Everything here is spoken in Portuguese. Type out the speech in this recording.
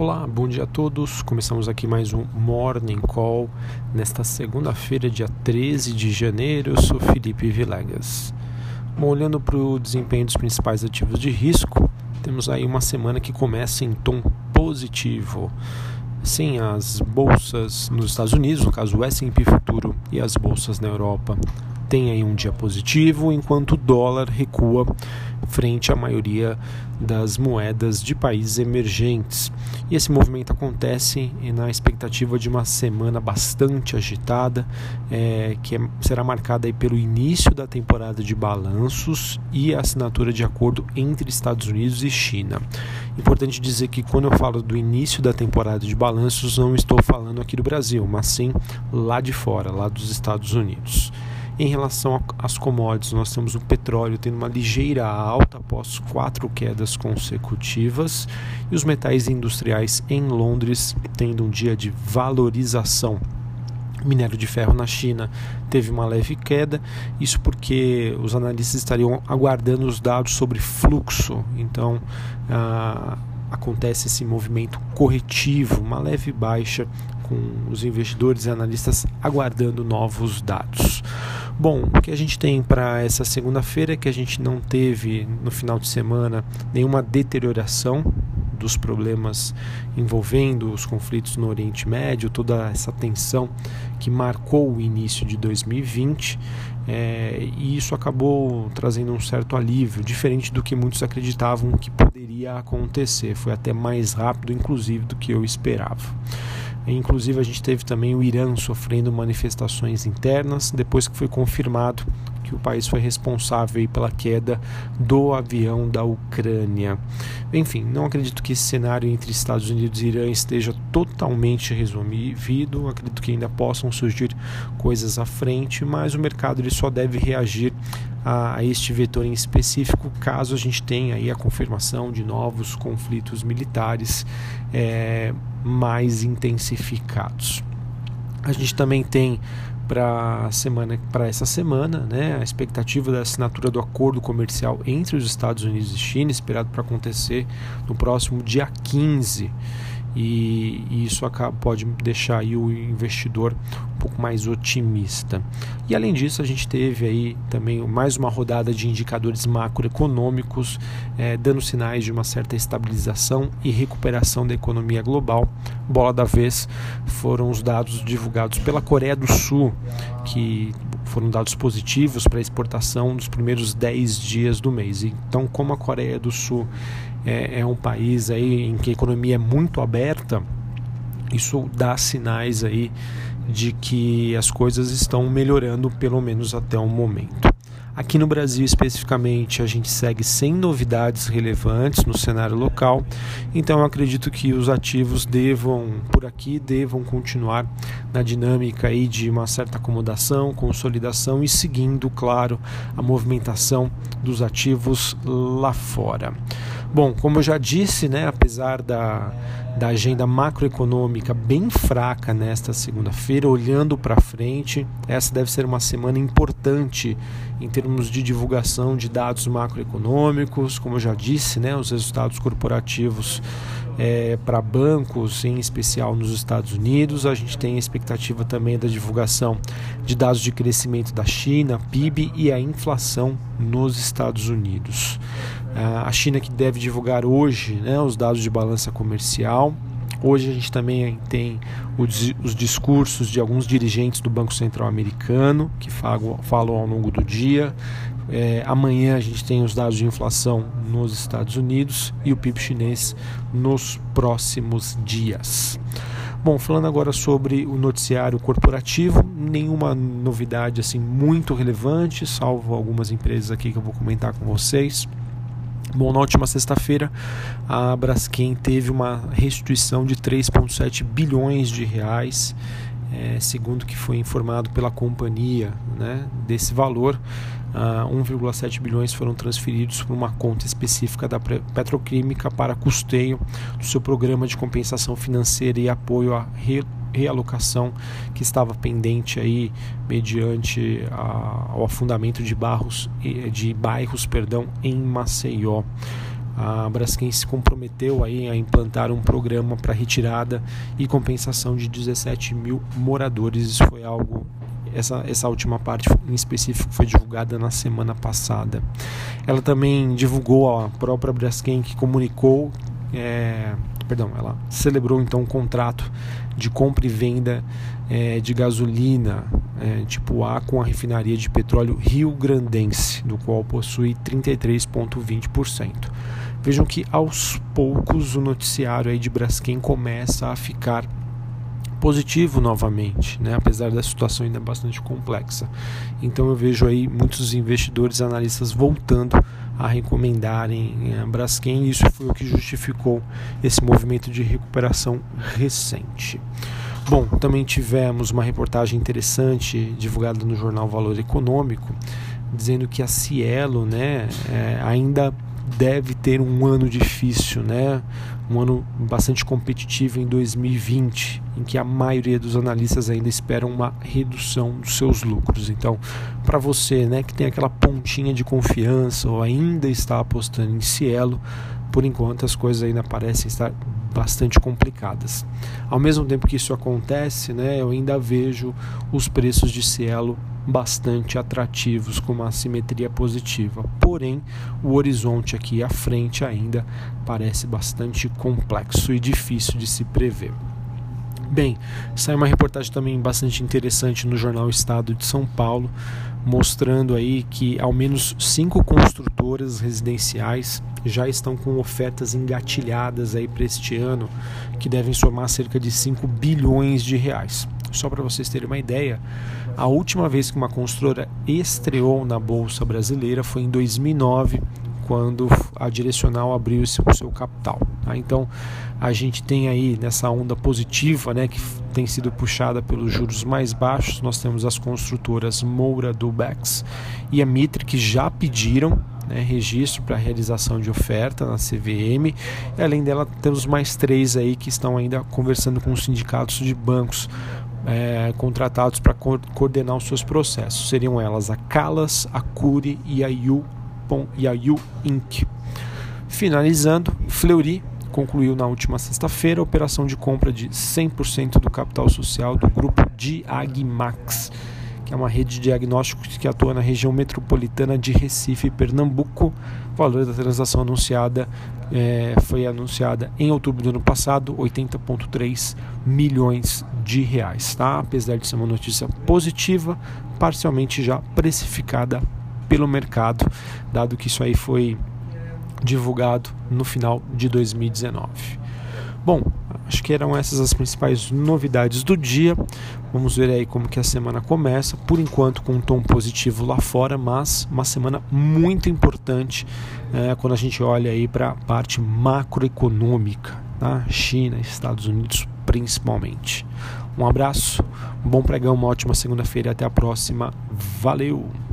Olá, bom dia a todos. Começamos aqui mais um Morning Call nesta segunda-feira, dia 13 de janeiro. Eu sou Felipe Vilegas. Bom, olhando para o desempenho dos principais ativos de risco, temos aí uma semana que começa em tom positivo. Sim, as bolsas nos Estados Unidos, no caso o S&P Futuro e as bolsas na Europa, tem aí um dia positivo, enquanto o dólar recua frente à maioria das moedas de países emergentes. E esse movimento acontece na expectativa de uma semana bastante agitada, é, que é, será marcada aí pelo início da temporada de balanços e a assinatura de acordo entre Estados Unidos e China. Importante dizer que quando eu falo do início da temporada de balanços, não estou falando aqui do Brasil, mas sim lá de fora, lá dos Estados Unidos. Em relação às commodities, nós temos o petróleo tendo uma ligeira alta após quatro quedas consecutivas e os metais industriais em Londres tendo um dia de valorização. O minério de ferro na China teve uma leve queda, isso porque os analistas estariam aguardando os dados sobre fluxo. Então, ah, acontece esse movimento corretivo, uma leve baixa com os investidores e analistas aguardando novos dados. Bom, o que a gente tem para essa segunda-feira é que a gente não teve no final de semana nenhuma deterioração dos problemas envolvendo os conflitos no Oriente Médio, toda essa tensão que marcou o início de 2020, é, e isso acabou trazendo um certo alívio, diferente do que muitos acreditavam que poderia acontecer. Foi até mais rápido, inclusive, do que eu esperava. Inclusive, a gente teve também o Irã sofrendo manifestações internas depois que foi confirmado que o país foi responsável pela queda do avião da Ucrânia. Enfim, não acredito que esse cenário entre Estados Unidos e Irã esteja totalmente resolvido. Acredito que ainda possam surgir coisas à frente, mas o mercado ele só deve reagir a, este vetor em específico caso a gente tenha aí a confirmação de novos conflitos militares. É, mais intensificados. A gente também tem para semana para essa semana, né, a expectativa da assinatura do acordo comercial entre os Estados Unidos e China, esperado para acontecer no próximo dia 15 e, e isso pode deixar o investidor um pouco mais otimista. E além disso, a gente teve aí também mais uma rodada de indicadores macroeconômicos, eh, dando sinais de uma certa estabilização e recuperação da economia global. Bola da vez foram os dados divulgados pela Coreia do Sul, que foram dados positivos para exportação nos primeiros 10 dias do mês. Então, como a Coreia do Sul é, é um país aí em que a economia é muito aberta, isso dá sinais aí de que as coisas estão melhorando, pelo menos até o momento. Aqui no Brasil, especificamente, a gente segue sem novidades relevantes no cenário local, então eu acredito que os ativos devam, por aqui, devam continuar na dinâmica aí de uma certa acomodação, consolidação e seguindo, claro, a movimentação dos ativos lá fora. Bom, como eu já disse, né, apesar da, da agenda macroeconômica bem fraca nesta segunda-feira, olhando para frente, essa deve ser uma semana importante em termos de divulgação de dados macroeconômicos, como eu já disse, né, os resultados corporativos é, para bancos, em especial nos Estados Unidos. A gente tem a expectativa também da divulgação de dados de crescimento da China, PIB e a inflação nos Estados Unidos. A China que deve divulgar hoje né, os dados de balança comercial. Hoje a gente também tem os, discursos de alguns dirigentes do Banco Central Americano que falam, ao longo do dia. É, amanhã a gente tem os dados de inflação nos Estados Unidos e o PIB chinês nos próximos dias. Bom, falando agora sobre o noticiário corporativo, nenhuma novidade assim muito relevante, salvo algumas empresas aqui que eu vou comentar com vocês. Bom, na última sexta-feira, a Braskem teve uma restituição de 3,7 bilhões de reais, é, segundo que foi informado pela companhia. Né? Desse valor, uh, 1,7 bilhões foram transferidos para uma conta específica da Petroquímica para custeio do seu programa de compensação financeira e apoio à realocação que estava pendente aí mediante a, ao afundamento de, barros, de bairros perdão, em Maceió. A Braskem se comprometeu aí a implantar um programa para retirada e compensação de 17 mil moradores. Isso foi algo essa, essa última parte em específico foi divulgada na semana passada. Ela também divulgou a própria Braskem que comunicou, é, perdão, ela celebrou então um contrato de compra e venda é, de gasolina é, tipo A com a refinaria de petróleo Rio Grandense, do qual possui 33,20%. Vejam que aos poucos o noticiário aí de Braskem começa a ficar positivo novamente, né? apesar da situação ainda bastante complexa. Então eu vejo aí muitos investidores, analistas voltando a recomendarem a eh, Braskem e isso foi o que justificou esse movimento de recuperação recente. Bom, também tivemos uma reportagem interessante divulgada no jornal Valor Econômico, dizendo que a Cielo né, é, ainda deve ter um ano difícil, né? um ano bastante competitivo em 2020, em que a maioria dos analistas ainda esperam uma redução dos seus lucros. Então, para você né, que tem aquela pontinha de confiança ou ainda está apostando em Cielo, por enquanto as coisas ainda parecem estar bastante complicadas. Ao mesmo tempo que isso acontece, né, eu ainda vejo os preços de Cielo bastante atrativos com uma simetria positiva. Porém, o horizonte aqui à frente ainda parece bastante complexo e difícil de se prever. Bem, saiu uma reportagem também bastante interessante no jornal Estado de São Paulo, mostrando aí que ao menos cinco construtoras residenciais já estão com ofertas engatilhadas aí para este ano, que devem somar cerca de 5 bilhões de reais. Só para vocês terem uma ideia, a última vez que uma construtora estreou na bolsa brasileira foi em 2009, quando a Direcional abriu o seu capital. Tá? Então a gente tem aí nessa onda positiva, né, que tem sido puxada pelos juros mais baixos, nós temos as construtoras Moura, Dubex e a Mitre que já pediram né, registro para realização de oferta na CVM. E além dela, temos mais três aí que estão ainda conversando com os sindicatos de bancos é, contratados para co coordenar os seus processos. Seriam elas a Calas, a Curi e a Yu, a Yu Inc. Finalizando, Fleury concluiu na última sexta-feira a operação de compra de 100% do capital social do grupo Diagmax que é uma rede de diagnósticos que atua na região metropolitana de Recife Pernambuco. O valor da transação anunciada é, foi anunciada em outubro do ano passado, 80,3 milhões de reais. Tá? Apesar de ser uma notícia positiva, parcialmente já precificada pelo mercado, dado que isso aí foi divulgado no final de 2019. Bom, acho que eram essas as principais novidades do dia. Vamos ver aí como que a semana começa. Por enquanto com um tom positivo lá fora, mas uma semana muito importante é, quando a gente olha aí para a parte macroeconômica, tá? China, Estados Unidos principalmente. Um abraço, um bom pregão, uma ótima segunda-feira até a próxima. Valeu!